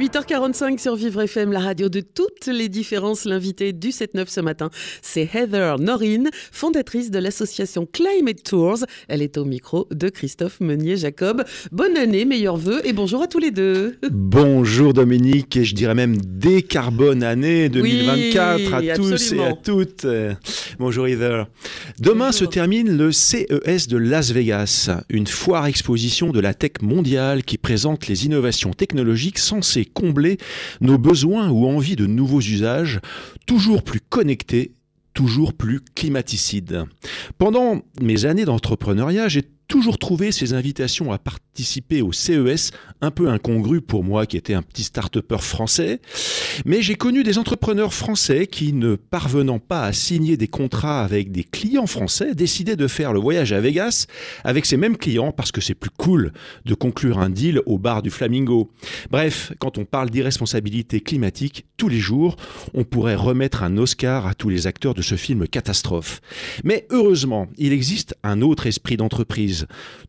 8h45 sur Vivre FM, la radio de toutes les différences. L'invité du 7-9 ce matin, c'est Heather Norine, fondatrice de l'association Climate Tours. Elle est au micro de Christophe Meunier-Jacob. Bonne année, meilleurs vœux et bonjour à tous les deux. Bonjour Dominique et je dirais même décarbone année 2024 Oui, à tous et à toutes. Bonjour Heather. Demain Bonjour. se termine le CES de Las Vegas, une foire exposition de la tech mondiale qui présente les innovations technologiques censées combler nos besoins ou envies de nouveaux usages, toujours plus connectés, toujours plus climaticides. Pendant mes années d'entrepreneuriat, j'ai toujours trouvé ces invitations à participer au CES un peu incongrues pour moi qui était un petit start-upper français. Mais j'ai connu des entrepreneurs français qui, ne parvenant pas à signer des contrats avec des clients français, décidaient de faire le voyage à Vegas avec ces mêmes clients parce que c'est plus cool de conclure un deal au bar du Flamingo. Bref, quand on parle d'irresponsabilité climatique, tous les jours, on pourrait remettre un Oscar à tous les acteurs de ce film catastrophe. Mais heureusement, il existe un autre esprit d'entreprise,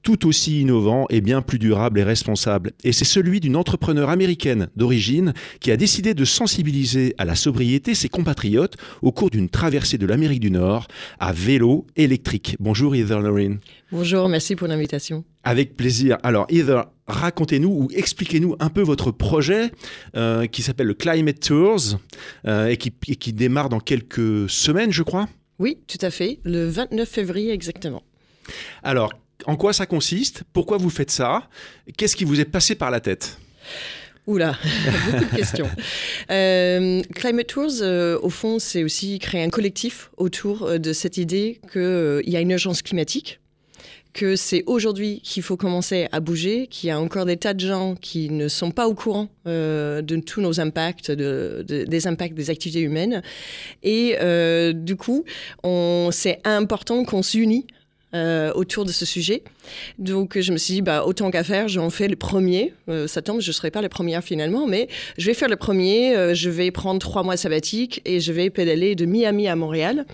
tout aussi innovant et bien plus durable et responsable. Et c'est celui d'une entrepreneur américaine d'origine qui a décidé de sensibiliser à la sobriété ses compatriotes au cours d'une traversée de l'Amérique du Nord à vélo électrique. Bonjour Heather Lorraine. Bonjour, merci pour l'invitation. Avec plaisir. Alors, Heather, racontez-nous ou expliquez-nous un peu votre projet euh, qui s'appelle le Climate Tours euh, et, qui, et qui démarre dans quelques semaines, je crois. Oui, tout à fait, le 29 février exactement. Alors, en quoi ça consiste Pourquoi vous faites ça Qu'est-ce qui vous est passé par la tête? Oula, beaucoup de questions. Euh, Climate Tours, euh, au fond, c'est aussi créer un collectif autour euh, de cette idée qu'il y a une urgence climatique, que c'est aujourd'hui qu'il faut commencer à bouger, qu'il y a encore des tas de gens qui ne sont pas au courant euh, de tous nos impacts, de, de- des impacts des activités humaines. Et euh, du coup, c'est important qu'on s'unit euh, autour de ce sujet. Donc je me suis dit, bah, autant qu'à faire, j'en fais le premier. Euh, ça tombe, je ne serai pas la première finalement, mais je vais faire le premier. Euh, je vais prendre trois mois sabbatiques et je vais pédaler de Miami à Montréal.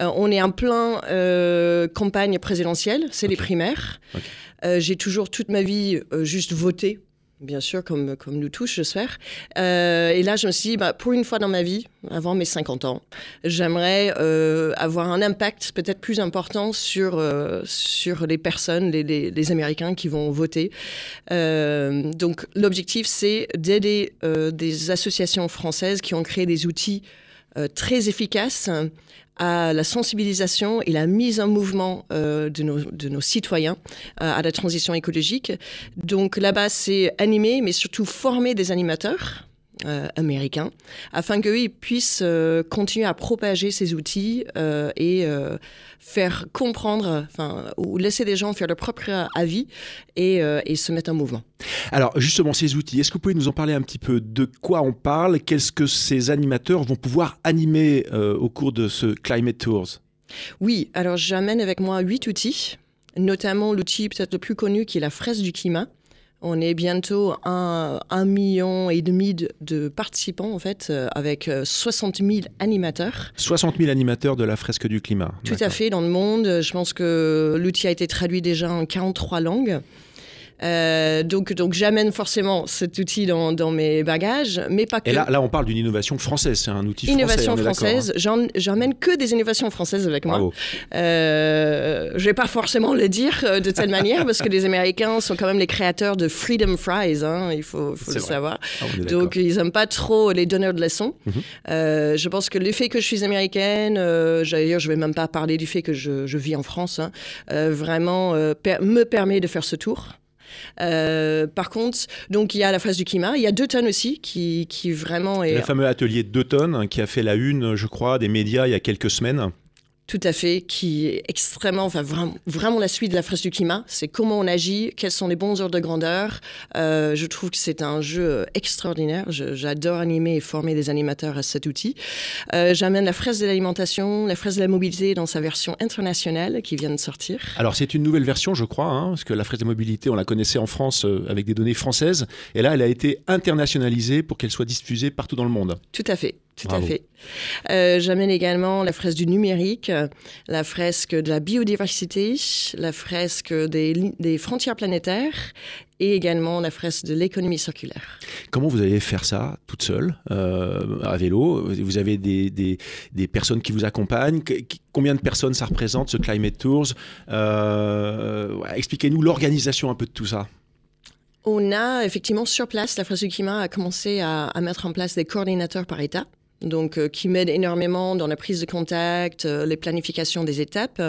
Euh, on est en plein euh, campagne présidentielle, c'est les primaires. Ok. Euh, J'ai toujours toute ma vie euh, juste voté. Bien sûr, comme, comme nous tous, j'espère. Euh, et là, je me suis dit, bah, pour une fois dans ma vie, avant mes 50 ans, j'aimerais euh, avoir un impact peut-être plus important sur, euh, sur les personnes, les, les, Américains qui vont voter. Euh, donc l'objectif, c'est d'aider des associations françaises qui ont créé des outils très efficaces à la sensibilisation et la mise en mouvement euh, de, nos, de nos citoyens euh, à la transition écologique. Donc là-bas, c'est animer, mais surtout former des animateurs euh, américains afin qu'eux ils puissent euh, continuer à propager ces outils euh, et faire comprendre, enfin, ou laisser des gens faire leur propre avis et, et se mettre en mouvement. Alors, justement, ces outils, est-ce que vous pouvez nous en parler un petit peu De quoi on parle? Qu'est-ce que ces animateurs vont pouvoir animer au cours de ce Climate Tours? Oui, alors j'amène avec moi huit outils, notamment l'outil peut-être le plus connu qui est la fraise du climat. On est bientôt un, un million et demi de, participants en fait, euh, avec euh, 60 000 animateurs. 60 000 animateurs de la fresque du climat. Tout à fait dans le monde. Je pense que l'outil a été traduit déjà en 43 langues. Euh, donc, donc j'amène forcément cet outil dans, dans mes bagages, mais pas que. Et là, là, on parle d'une innovation française, c'est un outil Innovation français. on est d'accord, française, J'en- j'emmène que des innovations françaises avec hein. moi. Euh, je vais pas forcément le dire euh, de telle manière parce que les Américains sont quand même les créateurs de Freedom Fries, hein, il faut, faut le vrai. savoir. Ah. Donc ils aiment pas trop les donneurs de leçons. Mhm. Euh, je pense que le fait que je suis américaine, euh, d'ailleurs je vais même pas parler du fait que je, je vis en France, hein, euh, vraiment per- me permet de faire ce tour. Euh, par contre, donc il y a la phase du climat, il y a deux tonnes aussi qui, qui vraiment est Le fameux atelier de deux tonnes hein, qui a fait la une, je crois, des médias il y a quelques semaines. Tout à fait, qui est extrêmement, enfin vraiment, vraiment la suite de la fresque du climat. C'est comment on agit, quels sont les bons ordres de grandeur. Euh, je trouve que c'est un jeu extraordinaire. Je- J'adore animer et former des animateurs à cet outil. Euh, J'amène la fresque de l'alimentation, la fresque de la mobilité dans sa version internationale qui vient de sortir. Alors c'est une nouvelle version, je crois, hein, parce que la fresque de mobilité, on la connaissait en France euh, avec des données françaises, et là, elle a été internationalisée pour qu'elle soit diffusée partout dans le monde. Tout à fait. Tout Bravo. à fait. Euh, J'amène également la fresque du numérique, la fresque de la biodiversité, la fresque des, des frontières planétaires et également la fresque de l'économie circulaire. Comment vous allez faire ça toute seule, euh, à vélo? Vous avez des, des, des personnes qui vous accompagnent? Combien de personnes ça représente, ce Climate Tours? Euh, ouais, Expliquez-nous l'organisation un peu de tout ça. On a effectivement sur place, la fresque du climat a commencé à, à mettre en place des coordinateurs par État. Donc, euh, qui m'aident énormément dans la prise de contact, euh, les planifications des étapes.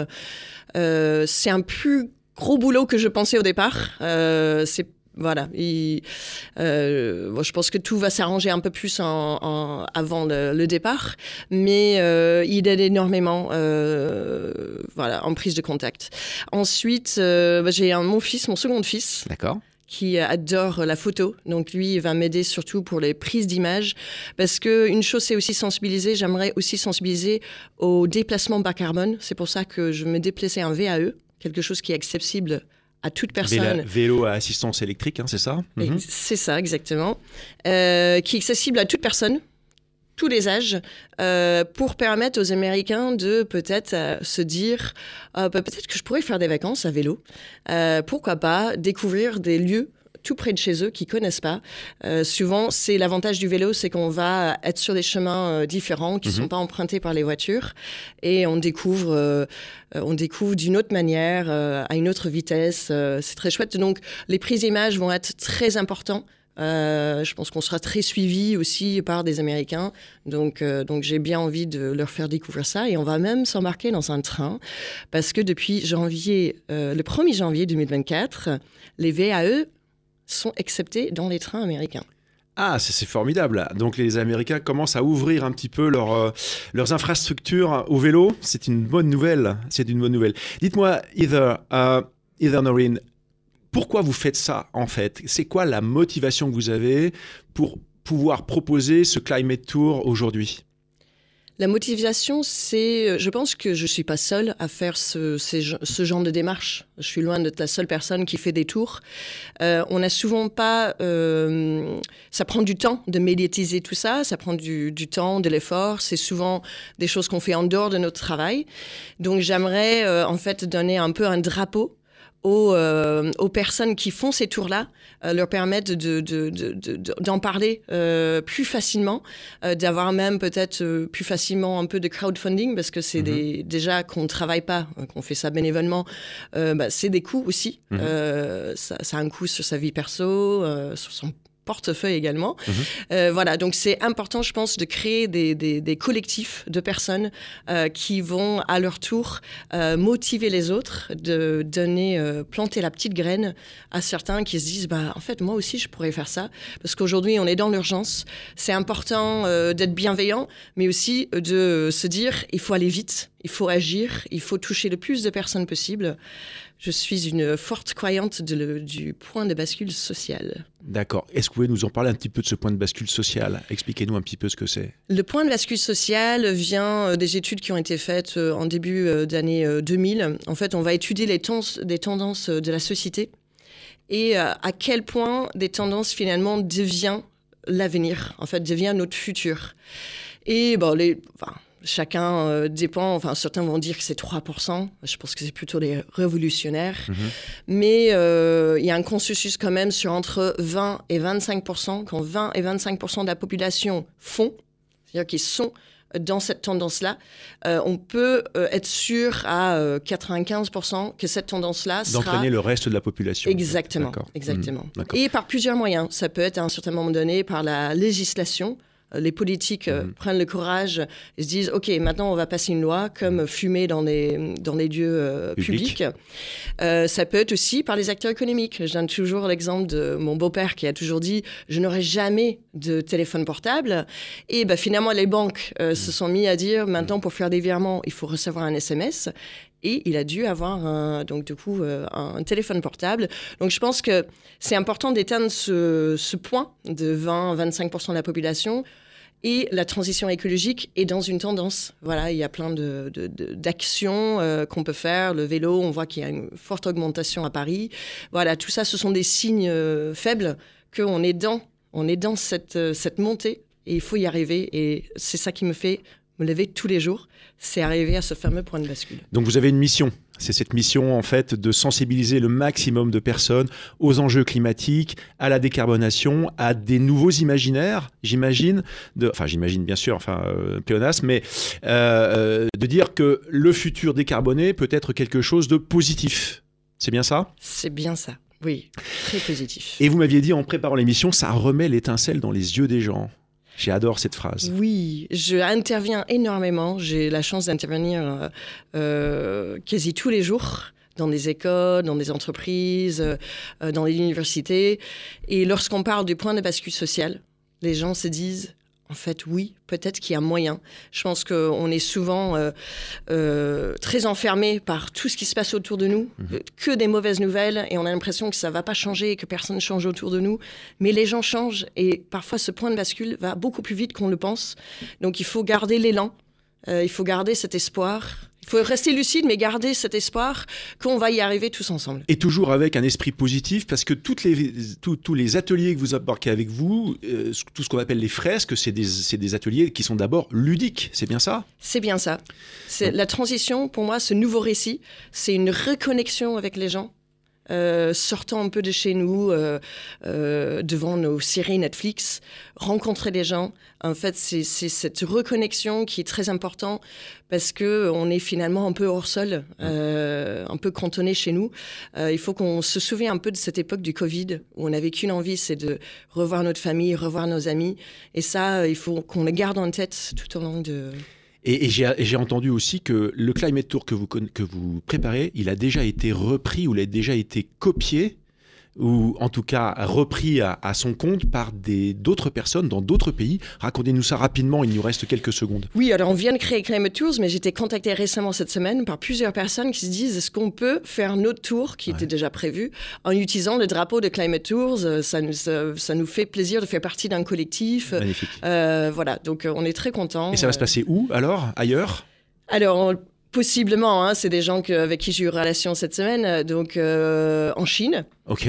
Euh, c'est un plus gros boulot que je pensais au départ. C'est voilà. je pense que tout va s'arranger un peu plus avant le, départ, mais il aide énormément, voilà, en prise de contact. Ensuite, bah, j'ai un mon fils, mon second fils, D'accord qui adore la photo. Donc lui, il va m'aider surtout pour les prises d'images. Parce que une chose, c'est aussi sensibiliser. J'aimerais aussi sensibiliser au déplacement bas carbone. C'est pour ça que je me déplaçais en VAE, quelque chose qui est accessible à toute personne. Vélo à assistance électrique, hein, c'est ça? Mhm. C'est ça, exactement. Euh, qui est accessible à toute personne, tous les âges, euh, pour permettre aux Américains de peut-être euh, se dire Ah, bah, peut-être que je pourrais faire des vacances à vélo. Euh, pourquoi pas découvrir des lieux tout près de chez eux qui connaissent pas. Euh, souvent, c'est l'avantage du vélo, c'est qu'on va être sur des chemins euh, différents qui ne Mhm. sont pas empruntés par les voitures et on découvre, euh, euh, on découvre d'une autre manière, euh, à une autre vitesse. euh, c'est très chouette. Donc, les prises d'images vont être très importants. Euh, je pense qu'on sera très suivi aussi par des Américains. Donc, euh, donc j'ai bien envie de leur faire découvrir ça. Et on va même s'embarquer dans un train parce que depuis janvier, euh, le 1er janvier 2024, les VAE sont acceptés dans les trains américains. Ah, c'est formidable. Donc les Américains commencent à ouvrir un petit peu leur, leurs infrastructures au vélo. C'est une bonne nouvelle. C'est une bonne nouvelle. Dites-moi, Heather, euh, Heather Noreen, pourquoi vous faites ça en fait? C'est quoi la motivation que vous avez pour pouvoir proposer ce Climate Tour aujourd'hui? La motivation, c'est, euh, je pense que je suis pas seule à faire ce, ce genre de démarche. Je suis loin d'être la seule personne qui fait des tours. Euh, on n'a souvent pas, euh, ça prend du temps de médiatiser tout ça, ça prend du, temps, de l'effort. C'est souvent des choses qu'on fait en dehors de notre travail. Donc j'aimerais en fait donner un peu un drapeau aux, euh, aux personnes qui font ces tours-là, euh, leur permettre de, de- de- d'en parler euh, plus facilement, d'avoir même peut-être plus facilement un peu de crowdfunding, parce que c'est des, déjà qu'on ne travaille pas, euh, qu'on fait ça bénévolement, bah, c'est des coûts aussi. Mhm. Ça, ça a un coût sur sa vie perso, sur son portefeuille également. Mhm. Euh, voilà, donc c'est important, je pense, de créer des, des- des collectifs de personnes euh, qui vont à leur tour euh, motiver les autres, de donner, planter la petite graine à certains qui se disent, bah en fait moi aussi je pourrais faire ça, parce qu'aujourd'hui on est dans l'urgence. C'est important d'être bienveillant, mais aussi de se dire, il faut aller vite, il faut agir, il faut toucher le plus de personnes possible. Je suis une forte croyante de le- du point de bascule social. D'accord. Est-ce que vous pouvez nous en parler un petit peu de ce point de bascule social? Expliquez-nous un petit peu ce que c'est. Le point de bascule social vient euh, des études qui ont été faites euh, en début euh, d'année euh, 2000. En fait, on va étudier les tendances, de la société et à quel point des tendances finalement devient l'avenir, en fait, devient notre futur. Et bon, les, chacun euh, dépend, enfin, certains vont dire que c'est 3%, je pense que c'est plutôt des révolutionnaires, Mhm. mais euh, il y a un consensus quand même sur entre 20 et 25%, quand 20 et 25% de la population font, c'est-à-dire qu'ils sont dans cette tendance-là, euh, on peut euh, être sûr à euh, 95% que cette tendance-là sera... D'entraîner le reste de la population. Exactement, D'accord. exactement. Mhm. Et par plusieurs moyens. Ça peut être à un certain moment donné par la législation. Les politiques euh, Mhm. prennent le courage et se disent ok maintenant on va passer une loi comme fumer dans les dans les lieux euh, Public. publics. Euh, ça peut être aussi par les acteurs économiques. Je donne toujours l'exemple de mon beau-père qui a toujours dit je n'aurai jamais de téléphone portable et ben finalement les banques euh, se sont mis à dire maintenant pour faire des virements il faut recevoir un SMS et il a dû avoir un, donc du coup euh, un téléphone portable. Donc je pense que c'est important d'éteindre ce, point de 20-25% de la population. Et la transition écologique est dans une tendance. Voilà, il y a plein d'actions euh, qu'on peut faire. Le vélo, on voit qu'il y a une forte augmentation à Paris. Voilà, tout ça, ce sont des signes euh, faibles qu'on est dans, on est dans cette montée et il faut y arriver. Et c'est ça qui me fait me lever tous les jours, c'est arriver à ce fameux point de bascule. Donc vous avez une mission. C'est cette mission en fait de sensibiliser le maximum de personnes aux enjeux climatiques, à la décarbonation, à des nouveaux imaginaires, j'imagine. Enfin, j'imagine bien sûr, enfin, euh, pléonasme, mais euh, euh, de dire que le futur décarboné peut être quelque chose de positif. C'est bien ça? C'est bien ça. Oui, très positif. Et vous m'aviez dit en préparant l'émission, ça remet l'étincelle dans les yeux des gens. J'adore cette phrase. Oui, je interviens énormément. J'ai la chance d'intervenir euh, euh, quasi tous les jours dans des écoles, dans des entreprises, euh, dans les universités. Et lorsqu'on parle du point de bascule social, les gens se disent, en fait, oui, peut-être qu'il y a moyen. Je pense qu'on est souvent euh, euh, très enfermé par tout ce qui se passe autour de nous, euh, que des mauvaises nouvelles, et on a l'impression que ça va pas changer, que personne ne change autour de nous. Mais les gens changent, et parfois ce point de bascule va beaucoup plus vite qu'on le pense. Donc il faut garder l'élan, euh, il faut garder cet espoir. Il faut rester lucide, mais garder cet espoir qu'on va y arriver tous ensemble. Et toujours avec un esprit positif, parce que toutes les, tous- tous les ateliers que vous embarquez avec vous, euh, tout ce qu'on appelle les fresques, c'est des, c'est des ateliers qui sont d'abord ludiques, c'est bien ça? C'est bien ça. C'est la transition, pour moi, ce nouveau récit, c'est une reconnexion avec les gens. Euh, sortant un peu de chez nous, euh, euh, devant nos séries Netflix, rencontrer des gens. En fait, c'est cette reconnexion qui est très importante parce que on est finalement un peu hors sol, euh, un peu cantonné chez nous. Euh, il faut qu'on se souvienne un peu de cette époque du Covid où on n'avait qu'une envie, c'est de revoir notre famille, revoir nos amis. Et ça, il faut qu'on le garde en tête tout au long de, Et, j'ai entendu aussi que le Climate Tour que vous, que vous préparez, il a déjà été repris ou il a déjà été copié ou en tout cas repris à, à son compte par d'autres personnes dans d'autres pays. Racontez-nous ça rapidement, il nous reste quelques secondes. Oui, alors on vient de créer Climate Tours, mais j'ai été contactée récemment cette semaine par plusieurs personnes qui se disent est-ce qu'on peut faire notre tour qui était déjà prévu en utilisant le drapeau de Climate Tours? Euh, ça nous, ça, ça nous fait plaisir de faire partie d'un collectif. Magnifique. Euh, voilà, donc euh, on est très contents. Et ça va se passer où alors? Ailleurs? Alors, possiblement, hein, c'est des gens que- avec qui j'ai eu relation cette semaine, euh, donc euh, en Chine, Ok,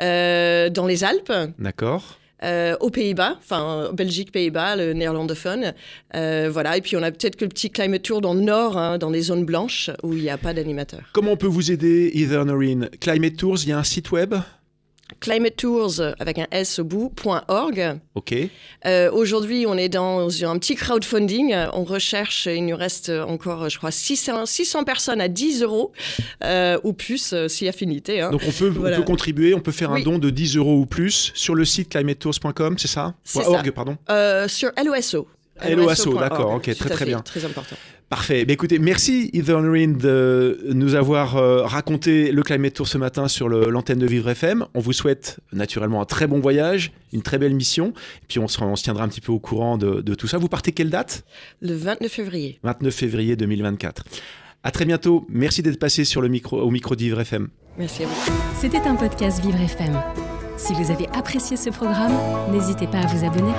euh, dans les Alpes. d'accord. euh, aux Pays-Bas, enfin Belgique, Pays-Bas, le néerlandophone. Euh, voilà, et puis on a peut-être que le petit climate tour dans le nord, hein, dans des zones blanches où il n'y a pas d'animateur. Comment on peut vous aider, Heather Noreen Climate Tours, il y a un site web? Climate Tours avec un S au bout, .org. Ok. Euh, Aujourd'hui, on est dans un petit crowdfunding. On recherche, il nous reste encore, je crois, 600, 600 personnes à 10 euros euh, ou plus, euh, si affinité. hein. Donc on peut, Voilà. on peut contribuer, on peut faire un don de 10 euros ou plus sur le site climatetours.com, c'est ça? .org, pardon. Euh, sur LOSO. LOSO, LOSO.org. d'accord, ok, très, très bien. Très important. Parfait. Mais écoutez, merci Heather Noreen de nous avoir euh, raconté le Climate Tour ce matin sur l'antenne de Vivre FM. On vous souhaite naturellement un très bon voyage, une très belle mission. Et puis on se, on se tiendra un petit peu au courant de, de tout ça. Vous partez quelle date? Le 29 février. 29 février 2024. À très bientôt. Merci d'être passé sur le micro, au micro de Vivre FM. Merci à vous. C'était un podcast Vivre FM. Si vous avez apprécié ce programme, n'hésitez pas à vous abonner.